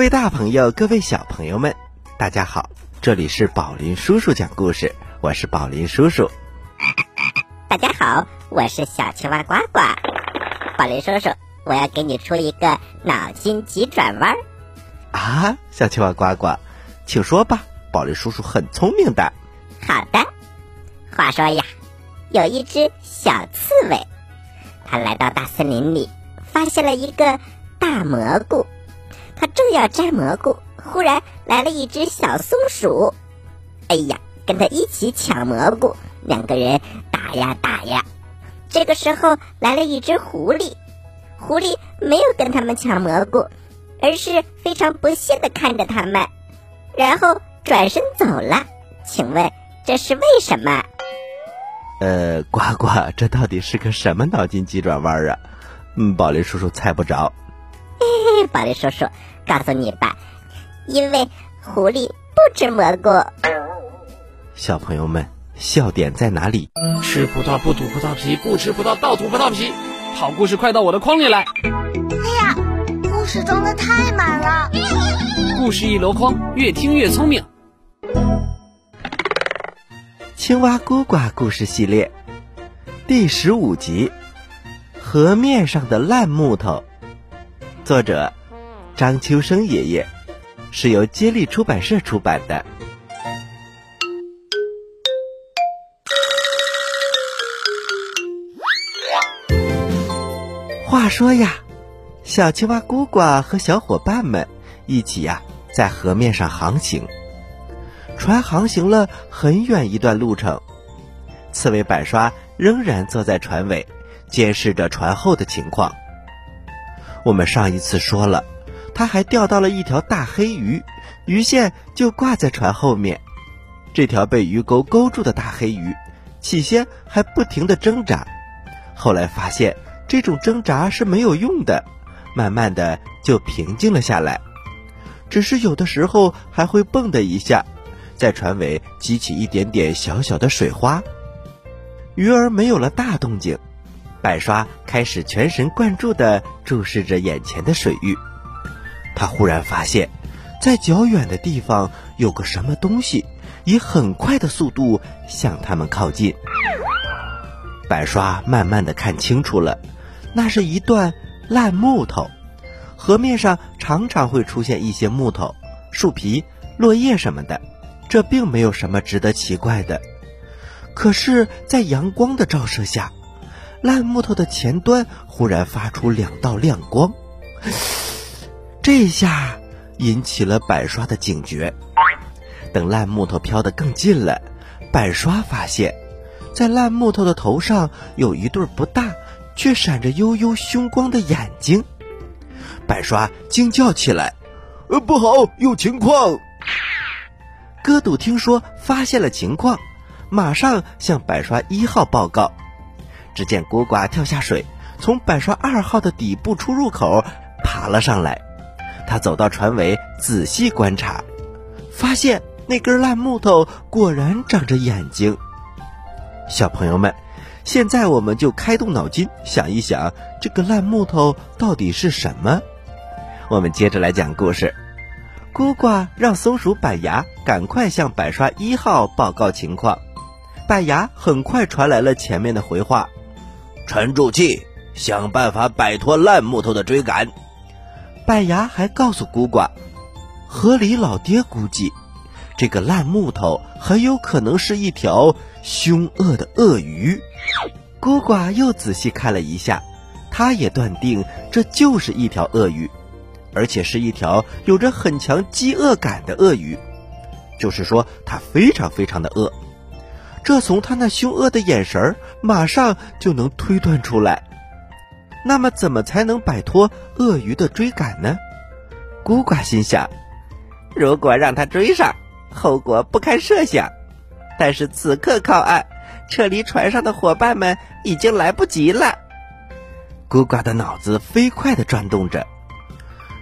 各位大朋友，各位小朋友们，大家好！这里是宝林叔叔讲故事，我是宝林叔叔。大家好，我是小青蛙呱呱。宝林叔叔，我要给你出一个脑筋急转弯。啊，小青蛙呱呱，请说吧，宝林叔叔很聪明的。好的。话说呀，有一只小刺猬，它来到大森林里，发现了一个大蘑菇。他正要摘蘑菇，忽然来了一只小松鼠，哎呀，跟他一起抢蘑菇，两个人打呀打呀。这个时候来了一只狐狸，狐狸没有跟他们抢蘑菇，而是非常不屑的看着他们，然后转身走了。请问这是为什么？呃，呱呱，这到底是个什么脑筋急转弯啊？嗯，宝林叔叔猜不着。嘿嘿，宝林叔叔。告诉你吧，因为狐狸不吃蘑菇。小朋友们，笑点在哪里？吃葡萄不吐葡萄皮，不吃葡萄倒吐葡萄皮。好故事快到我的筐里来！哎呀，故事装的太满了。故事一箩筐，越听越聪明。青蛙呱呱故事系列第十五集：河面上的烂木头。作者。张秋生爷爷是由接力出版社出版的。话说呀，小青蛙咕呱和小伙伴们一起呀，在河面上航行。船航行了很远一段路程，刺猬板刷仍然坐在船尾，监视着船后的情况。我们上一次说了。他还钓到了一条大黑鱼，鱼线就挂在船后面。这条被鱼钩勾住的大黑鱼，起先还不停地挣扎，后来发现这种挣扎是没有用的，慢慢的就平静了下来。只是有的时候还会蹦的一下，在船尾激起一点点小小的水花。鱼儿没有了大动静，板刷开始全神贯注地注视着眼前的水域。他忽然发现，在较远的地方有个什么东西，以很快的速度向他们靠近。板刷慢慢的看清楚了，那是一段烂木头。河面上常常会出现一些木头、树皮、落叶什么的，这并没有什么值得奇怪的。可是，在阳光的照射下，烂木头的前端忽然发出两道亮光。这下引起了板刷的警觉。等烂木头飘得更近了，板刷发现，在烂木头的头上有一对不大却闪着幽幽凶光的眼睛。板刷惊叫起来：“呃，不好，有情况！”哥堵听说发现了情况，马上向板刷一号报告。只见孤寡跳下水，从板刷二号的底部出入口爬了上来。他走到船尾，仔细观察，发现那根烂木头果然长着眼睛。小朋友们，现在我们就开动脑筋想一想，这个烂木头到底是什么？我们接着来讲故事。孤寡让松鼠板牙赶快向板刷一号报告情况。板牙很快传来了前面的回话：“沉住气，想办法摆脱烂木头的追赶。”板牙还告诉孤寡，河里老爹估计，这个烂木头很有可能是一条凶恶的鳄鱼。孤寡又仔细看了一下，他也断定这就是一条鳄鱼，而且是一条有着很强饥饿感的鳄鱼，就是说它非常非常的饿。这从他那凶恶的眼神马上就能推断出来。那么，怎么才能摆脱鳄鱼的追赶呢？孤寡心想：如果让他追上，后果不堪设想。但是此刻靠岸，撤离船上的伙伴们已经来不及了。孤寡的脑子飞快地转动着。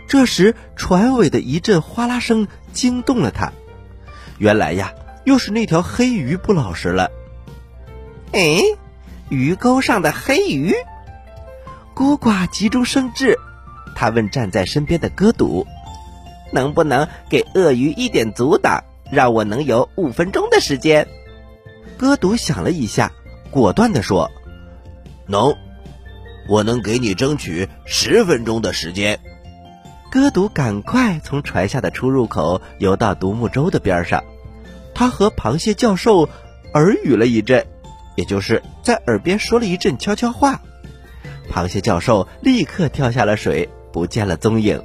这时，船尾的一阵哗啦声惊动了他。原来呀，又是那条黑鱼不老实了。哎，鱼钩上的黑鱼。孤寡急中生智，他问站在身边的哥堵：“能不能给鳄鱼一点阻挡，让我能有五分钟的时间？哥读想了一下，果断地说：“能，我能给你争取十分钟的时间。”哥读赶快从船下的出入口游到独木舟的边上，他和螃蟹教授耳语了一阵，也就是在耳边说了一阵悄悄话。螃蟹教授立刻跳下了水，不见了踪影。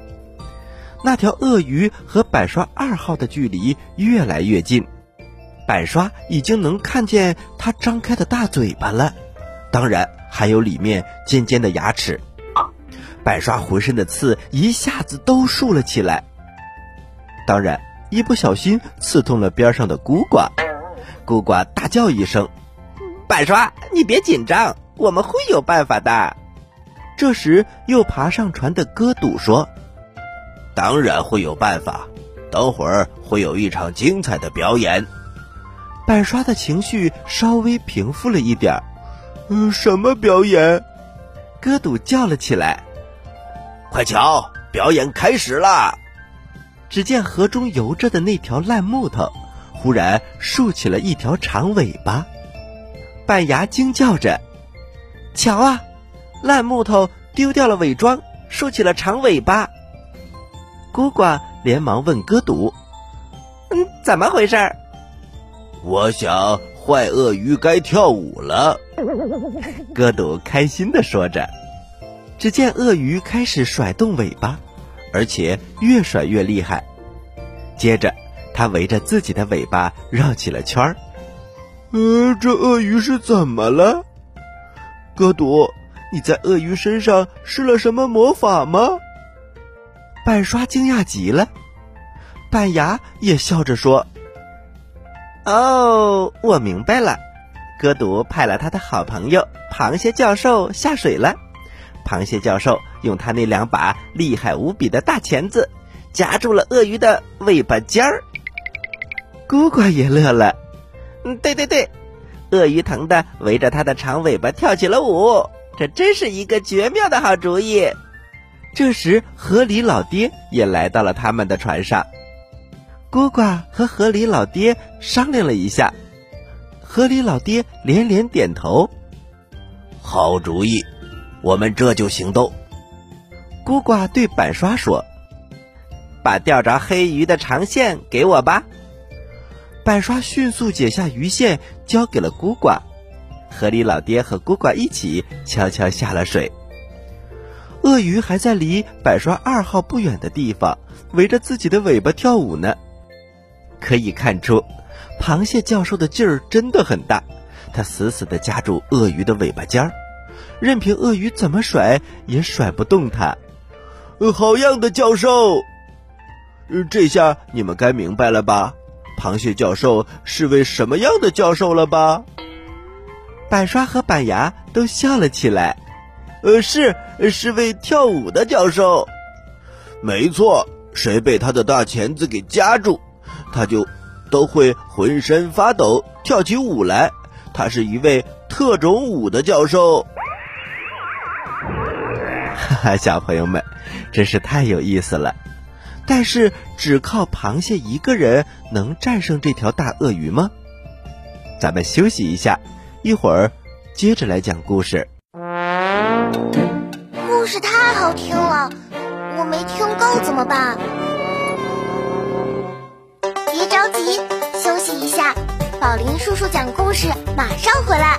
那条鳄鱼和板刷二号的距离越来越近。板刷已经能看见它张开的大嘴巴了，当然还有里面尖尖的牙齿。板刷浑身的刺一下子都竖了起来，当然一不小心刺痛了边上的孤寡。孤寡大叫一声：“板刷，你别紧张，我们会有办法的。”这时又爬上船的哥堵说：“当然会有办法，等会儿会有一场精彩的表演。”板刷的情绪稍微平复了一点儿。嗯，什么表演？哥堵叫了起来。快瞧，表演开始了！只见河中游着的那条烂木头，忽然竖起了一条长尾巴。板牙惊叫着：“瞧啊，烂木头丢掉了伪装，竖起了长尾巴！”孤寡连忙问哥堵：“嗯，怎么回事？”我想，坏鳄鱼该跳舞了。哥堵开心的说着。只见鳄鱼开始甩动尾巴，而且越甩越厉害。接着，它围着自己的尾巴绕起了圈儿。呃，这鳄鱼是怎么了？哥堵，你在鳄鱼身上施了什么魔法吗？板刷惊讶极了，板牙也笑着说。哦，我明白了，哥读派了他的好朋友螃蟹教授下水了。螃蟹教授用他那两把厉害无比的大钳子夹住了鳄鱼的尾巴尖儿。孤寡也乐了，嗯，对对对，鳄鱼疼的围着他的长尾巴跳起了舞，这真是一个绝妙的好主意。这时，河狸老爹也来到了他们的船上。孤寡和河狸老爹商量了一下，河狸老爹连连点头：“好主意，我们这就行动。”孤寡对板刷说：“把钓着黑鱼的长线给我吧。”板刷迅速解下鱼线，交给了孤寡。河里老爹和孤寡一起悄悄下了水。鳄鱼还在离板刷二号不远的地方，围着自己的尾巴跳舞呢。可以看出，螃蟹教授的劲儿真的很大，他死死地夹住鳄鱼的尾巴尖儿，任凭鳄鱼怎么甩也甩不动它。好样的，教授！这下你们该明白了吧？螃蟹教授是位什么样的教授了吧？板刷和板牙都笑了起来。呃，是，是位跳舞的教授。没错，谁被他的大钳子给夹住？他就都会浑身发抖，跳起舞来。他是一位特种舞的教授。哈哈，小朋友们，真是太有意思了。但是，只靠螃蟹一个人能战胜这条大鳄鱼吗？咱们休息一下，一会儿接着来讲故事。故事太好听了，我没听够怎么办？别着急，休息一下。宝林叔叔讲故事，马上回来。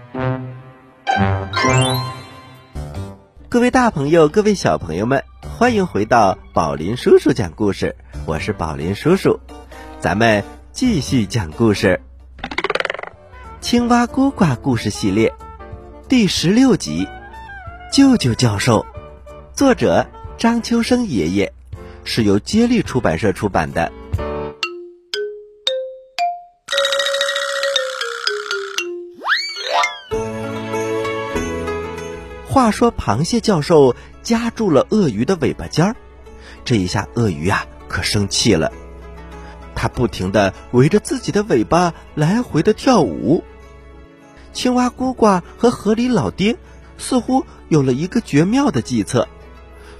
各位大朋友，各位小朋友们，欢迎回到宝林叔叔讲故事。我是宝林叔叔，咱们继续讲故事。青蛙咕呱故事系列第十六集《舅舅教授》，作者张秋生爷爷，是由接力出版社出版的。话说，螃蟹教授夹住了鳄鱼的尾巴尖儿，这一下鳄鱼啊可生气了，它不停的围着自己的尾巴来回的跳舞。青蛙咕呱和河里老爹似乎有了一个绝妙的计策，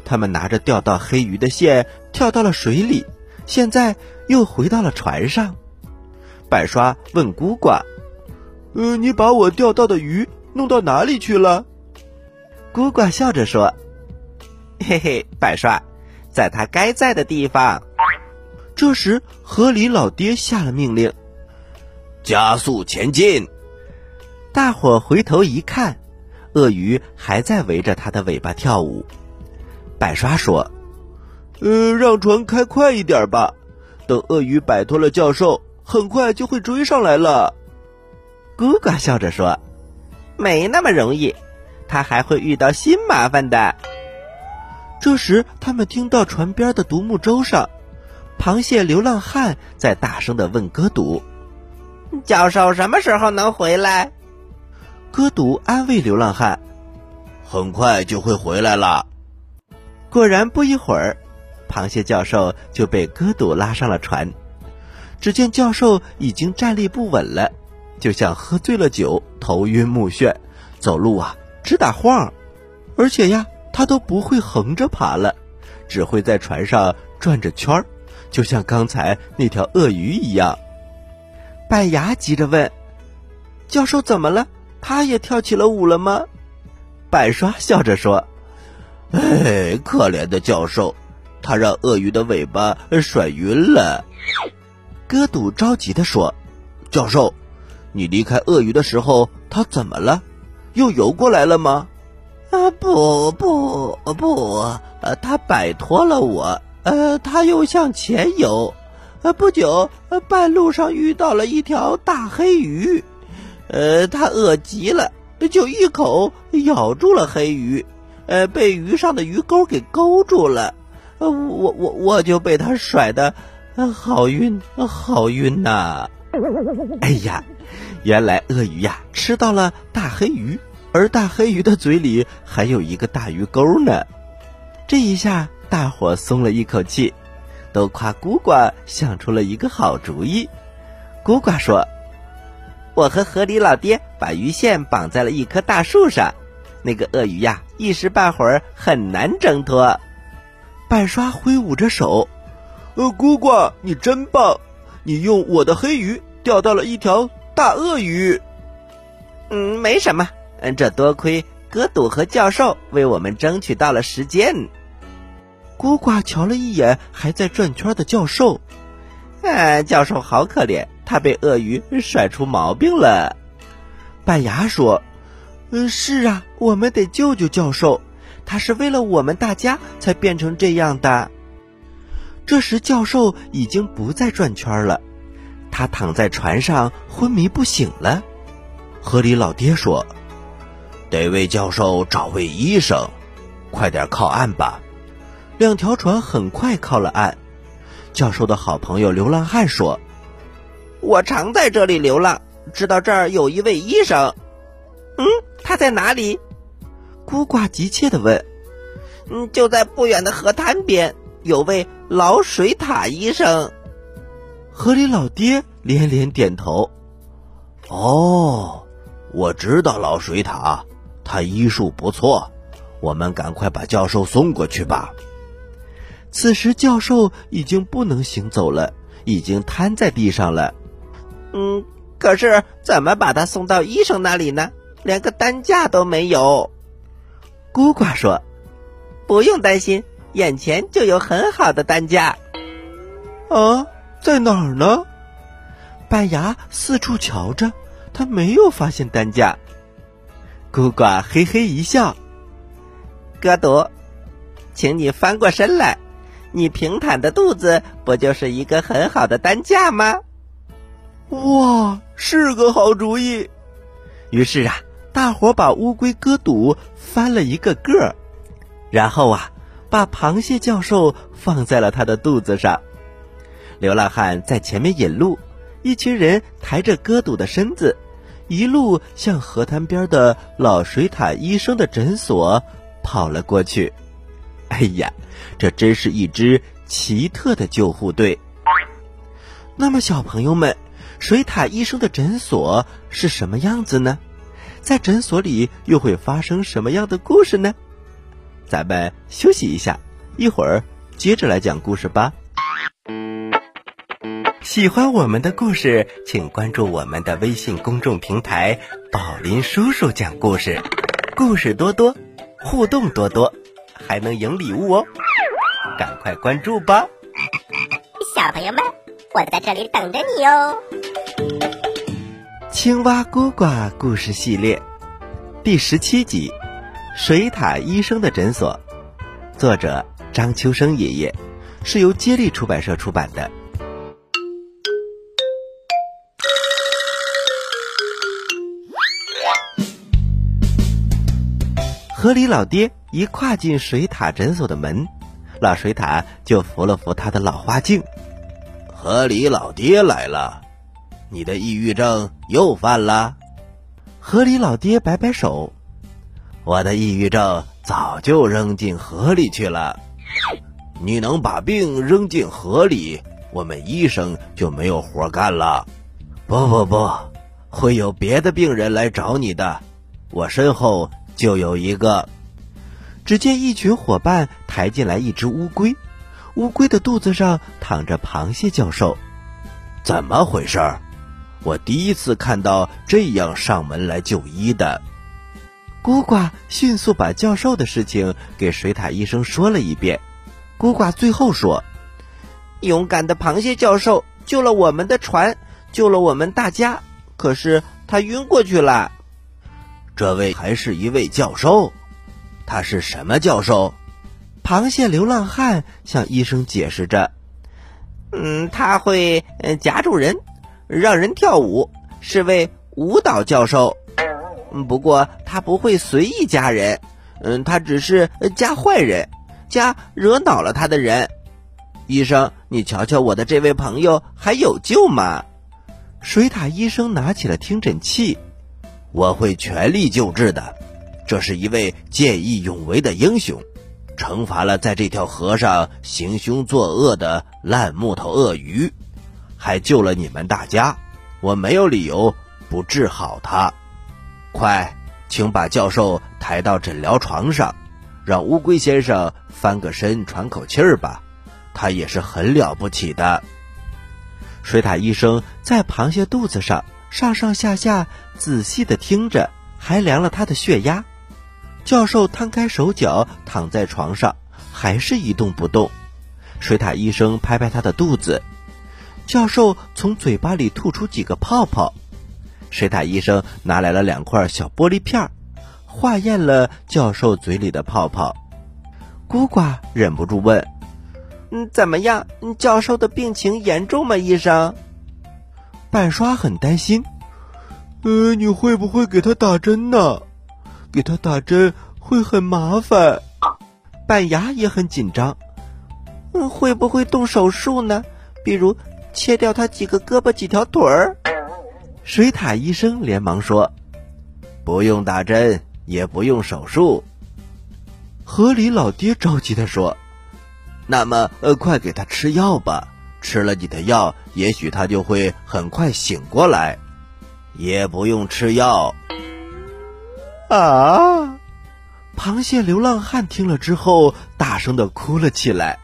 他们拿着钓到黑鱼的线跳到了水里，现在又回到了船上。百刷问咕呱：“呃，你把我钓到的鱼弄到哪里去了？”咕呱笑着说：“嘿嘿，百帅，在他该在的地方。”这时，河里老爹下了命令：“加速前进！”大伙回头一看，鳄鱼还在围着它的尾巴跳舞。百刷说：“呃，让船开快一点吧，等鳄鱼摆脱了教授，很快就会追上来了。”咕呱笑着说：“没那么容易。”他还会遇到新麻烦的。这时，他们听到船边的独木舟上，螃蟹流浪汉在大声的问哥堵：“教授什么时候能回来？”哥堵安慰流浪汉：“很快就会回来了。”果然，不一会儿，螃蟹教授就被哥堵拉上了船。只见教授已经站立不稳了，就像喝醉了酒，头晕目眩，走路啊。直打晃，而且呀，他都不会横着爬了，只会在船上转着圈儿，就像刚才那条鳄鱼一样。板牙急着问：“教授怎么了？他也跳起了舞了吗？”板刷笑着说：“哎，可怜的教授，他让鳄鱼的尾巴甩晕了。”哥堵着急的说：“教授，你离开鳄鱼的时候，他怎么了？”又游过来了吗？啊，不不不，呃，他摆脱了我，呃，他又向前游，呃，不久，半路上遇到了一条大黑鱼，呃，他饿极了，就一口咬住了黑鱼，呃，被鱼上的鱼钩给勾住了，呃，我我我就被他甩的，好晕，好晕呐！哎呀！原来鳄鱼呀吃到了大黑鱼，而大黑鱼的嘴里还有一个大鱼钩呢。这一下，大伙松了一口气，都夸咕呱想出了一个好主意。咕呱说：“我和河里老爹把鱼线绑在了一棵大树上，那个鳄鱼呀一时半会儿很难挣脱。”半刷挥舞着手：“呃，咕呱，你真棒！你用我的黑鱼钓到了一条。”大鳄鱼，嗯，没什么，嗯，这多亏哥堵和教授为我们争取到了时间。孤寡瞧了一眼还在转圈的教授，啊，教授好可怜，他被鳄鱼甩出毛病了。板牙说：“嗯，是啊，我们得救救教授，他是为了我们大家才变成这样的。”这时，教授已经不再转圈了。他躺在船上昏迷不醒了。河里老爹说：“得为教授找位医生，快点靠岸吧。”两条船很快靠了岸。教授的好朋友流浪汉说：“我常在这里流浪，知道这儿有一位医生。嗯，他在哪里？”孤寡急切地问。“嗯，就在不远的河滩边，有位老水獭医生。”河里老爹连连点头。哦，我知道老水獭，他医术不错。我们赶快把教授送过去吧。此时教授已经不能行走了，已经瘫在地上了。嗯，可是怎么把他送到医生那里呢？连个担架都没有。孤寡说：“不用担心，眼前就有很好的担架。”啊。在哪儿呢？板牙四处瞧着，他没有发现担架。孤寡嘿嘿一笑：“哥多，请你翻过身来，你平坦的肚子不就是一个很好的担架吗？”哇，是个好主意！于是啊，大伙把乌龟哥堵翻了一个个儿，然后啊，把螃蟹教授放在了他的肚子上。流浪汉在前面引路，一群人抬着戈堵的身子，一路向河滩边的老水獭医生的诊所跑了过去。哎呀，这真是一支奇特的救护队！那么，小朋友们。水獭医生的诊所是什么样子呢？在诊所里又会发生什么样的故事呢？咱们休息一下，一会儿接着来讲故事吧。喜欢我们的故事，请关注我们的微信公众平台“宝林叔叔讲故事”，故事多多，互动多多，还能赢礼物哦！赶快关注吧，小朋友们，我在这里等着你哦。青蛙呱呱故事系列第十七集《水獭医生的诊所》，作者张秋生爷爷，是由接力出版社出版的。河里老爹一跨进水獭诊所的门，老水獭就扶了扶他的老花镜。河里老爹来了。你的抑郁症又犯了，河里老爹摆摆手，我的抑郁症早就扔进河里去了。你能把病扔进河里，我们医生就没有活干了。不不不，会有别的病人来找你的，我身后就有一个。只见一群伙伴抬进来一只乌龟，乌龟的肚子上躺着螃蟹教授，怎么回事？我第一次看到这样上门来就医的。孤寡迅速把教授的事情给水獭医生说了一遍。孤寡最后说：“勇敢的螃蟹教授救了我们的船，救了我们大家。可是他晕过去了。这位还是一位教授，他是什么教授？”螃蟹流浪汉向医生解释着：“嗯，他会夹住人。”让人跳舞是位舞蹈教授，不过他不会随意加人，嗯，他只是加坏人，加惹恼了他的人。医生，你瞧瞧我的这位朋友还有救吗？水獭医生拿起了听诊器，我会全力救治的。这是一位见义勇为的英雄，惩罚了在这条河上行凶作恶的烂木头鳄鱼。还救了你们大家，我没有理由不治好他。快，请把教授抬到诊疗床上，让乌龟先生翻个身喘口气儿吧。他也是很了不起的。水獭医生在螃蟹肚子上上上下下仔细的听着，还量了他的血压。教授摊开手脚躺在床上，还是一动不动。水獭医生拍拍他的肚子。教授从嘴巴里吐出几个泡泡，水獭医生拿来了两块小玻璃片儿，化验了教授嘴里的泡泡。孤寡忍不住问：“嗯，怎么样？教授的病情严重吗？医生？”板刷很担心：“呃，你会不会给他打针呢？给他打针会很麻烦。”板牙也很紧张：“嗯，会不会动手术呢？比如……”切掉他几个胳膊几条腿儿，水獭医生连忙说：“不用打针，也不用手术。”河里老爹着急的说：“那么，呃，快给他吃药吧！吃了你的药，也许他就会很快醒过来。也不用吃药。”啊！螃蟹流浪汉听了之后，大声的哭了起来。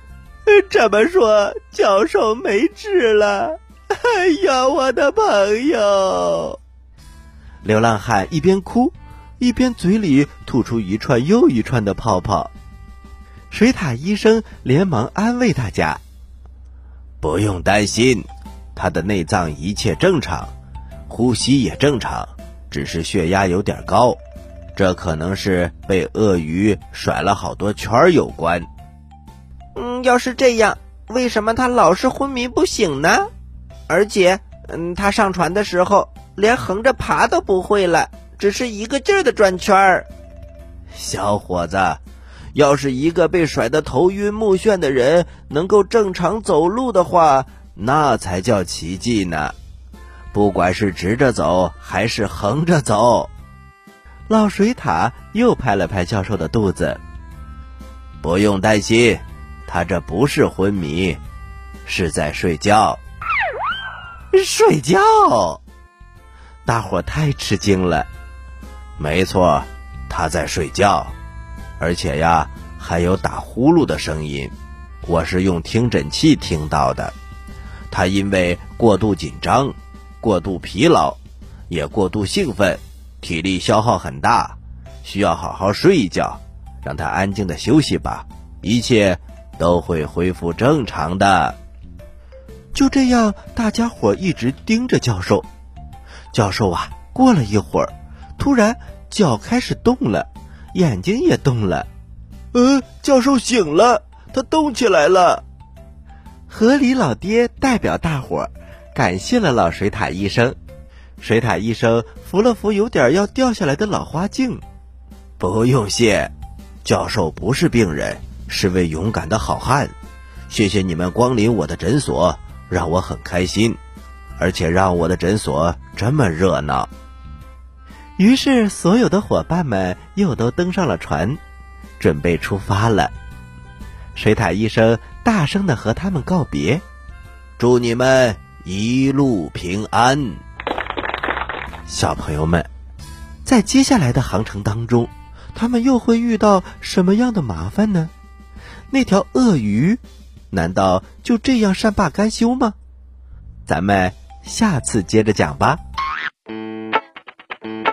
这么说，教授没治了？哎呀，我的朋友！流浪汉一边哭，一边嘴里吐出一串又一串的泡泡。水獭医生连忙安慰大家：“不用担心，他的内脏一切正常，呼吸也正常，只是血压有点高，这可能是被鳄鱼甩了好多圈有关。嗯，要是这样，为什么他老是昏迷不醒呢？而且，嗯，他上船的时候连横着爬都不会了，只是一个劲儿的转圈儿。小伙子。要是一个被甩得头晕目眩的人能够正常走路的话，那才叫奇迹呢。不管是直着走还是横着走，老水獭又拍了拍教授的肚子。不用担心，他这不是昏迷，是在睡觉。睡觉？大伙太吃惊了。没错，他在睡觉。而且呀，还有打呼噜的声音，我是用听诊器听到的。他因为过度紧张、过度疲劳，也过度兴奋，体力消耗很大，需要好好睡一觉，让他安静的休息吧，一切都会恢复正常的。就这样，大家伙一直盯着教授。教授啊，过了一会儿，突然脚开始动了。眼睛也动了，呃，教授醒了，他动起来了。河狸老爹代表大伙儿感谢了老水獭医生。水獭医生扶了扶有点要掉下来的老花镜，不用谢，教授不是病人，是位勇敢的好汉。谢谢你们光临我的诊所，让我很开心，而且让我的诊所这么热闹。于是，所有的伙伴们又都登上了船，准备出发了。水獭医生大声的和他们告别：“祝你们一路平安。”小朋友们，在接下来的航程当中，他们又会遇到什么样的麻烦呢？那条鳄鱼，难道就这样善罢甘休吗？咱们下次接着讲吧。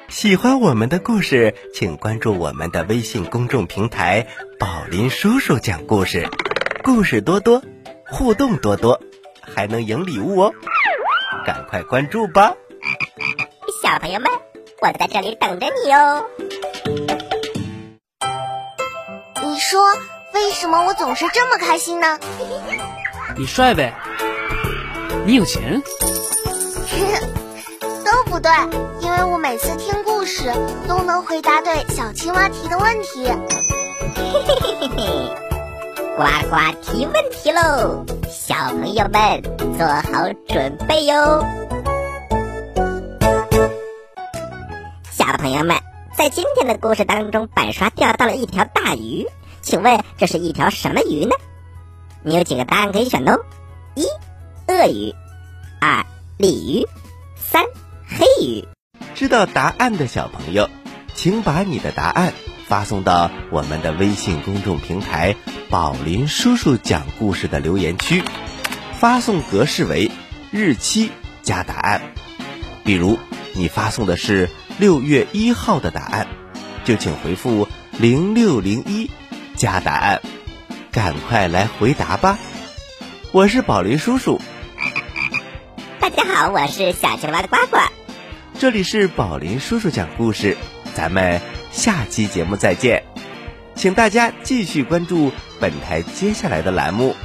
喜欢我们的故事，请关注我们的微信公众平台“宝林叔叔讲故事”，故事多多，互动多多，还能赢礼物哦！赶快关注吧！小朋友们，我在这里等着你哦。你说为什么我总是这么开心呢？你帅呗？你有钱？都不对，因为我每次听故事都能回答对小青蛙提的问题。嘿嘿嘿嘿嘿，呱呱提问题喽！小朋友们做好准备哟。小朋友们，在今天的故事当中，板刷钓到了一条大鱼，请问这是一条什么鱼呢？你有几个答案可以选哦：一、鳄鱼；二、鲤鱼；三。黑鱼，知道答案的小朋友，请把你的答案发送到我们的微信公众平台“宝林叔叔讲故事”的留言区，发送格式为日期加答案。比如你发送的是六月一号的答案，就请回复零六零一加答案，赶快来回答吧！我是宝林叔叔。大家好，我是小青蛙的呱呱。这里是宝林叔叔讲故事，咱们下期节目再见，请大家继续关注本台接下来的栏目。